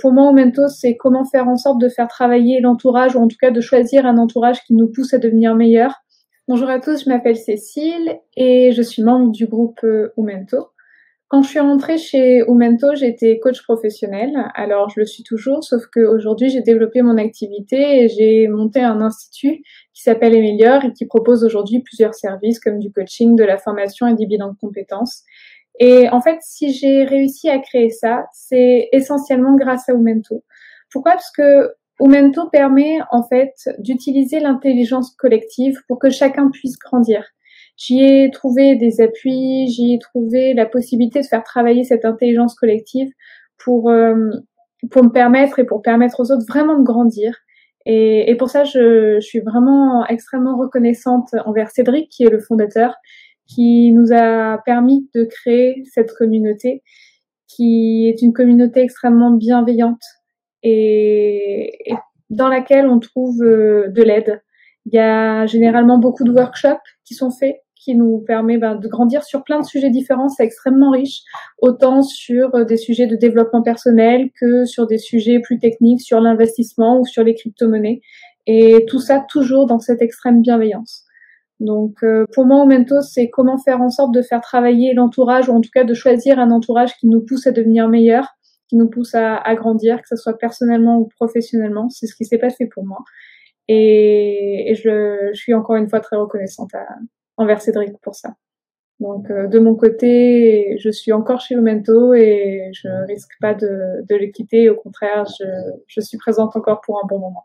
pour moi, Aumento, c'est comment faire en sorte de faire travailler l'entourage, ou en tout cas de choisir un entourage qui nous pousse à devenir meilleur. Bonjour à tous, je m'appelle Cécile et je suis membre du groupe Aumento. Quand je suis rentrée chez Umento, j'étais coach professionnel. Alors, je le suis toujours, sauf qu'aujourd'hui, j'ai développé mon activité et j'ai monté un institut qui s'appelle Emelior et qui propose aujourd'hui plusieurs services comme du coaching, de la formation et des bilans de compétences. Et en fait, si j'ai réussi à créer ça, c'est essentiellement grâce à Umento. Pourquoi? Parce que Umento permet en fait d'utiliser l'intelligence collective pour que chacun puisse grandir. J'y ai trouvé des appuis, j'y ai trouvé la possibilité de faire travailler cette intelligence collective pour, euh, pour me permettre et pour permettre aux autres vraiment de grandir. Et, pour ça, je, suis vraiment extrêmement reconnaissante envers Cédric, qui est le fondateur, qui nous a permis de créer cette communauté, qui est une communauté extrêmement bienveillante et, dans laquelle on trouve euh, de l'aide. Il y a généralement beaucoup de workshops qui sont faits qui nous permet ben, de grandir sur plein de sujets différents. C'est extrêmement riche, autant sur euh, des sujets de développement personnel que sur des sujets plus techniques, sur l'investissement ou sur les crypto-monnaies. Et tout ça toujours dans cette extrême bienveillance. Donc euh, pour moi, Aumento, c'est comment faire en sorte de faire travailler l'entourage, ou en tout cas de choisir un entourage qui nous pousse à devenir meilleur, qui nous pousse à, à grandir, que ce soit personnellement ou professionnellement. C'est ce qui s'est passé pour moi. Et, et je, je, suis encore une fois très reconnaissante à, envers Cédric pour ça. Donc euh, de mon côté, je suis encore chez Umento et je risque pas de, de le quitter. Au contraire, je, je suis présente encore pour un bon moment.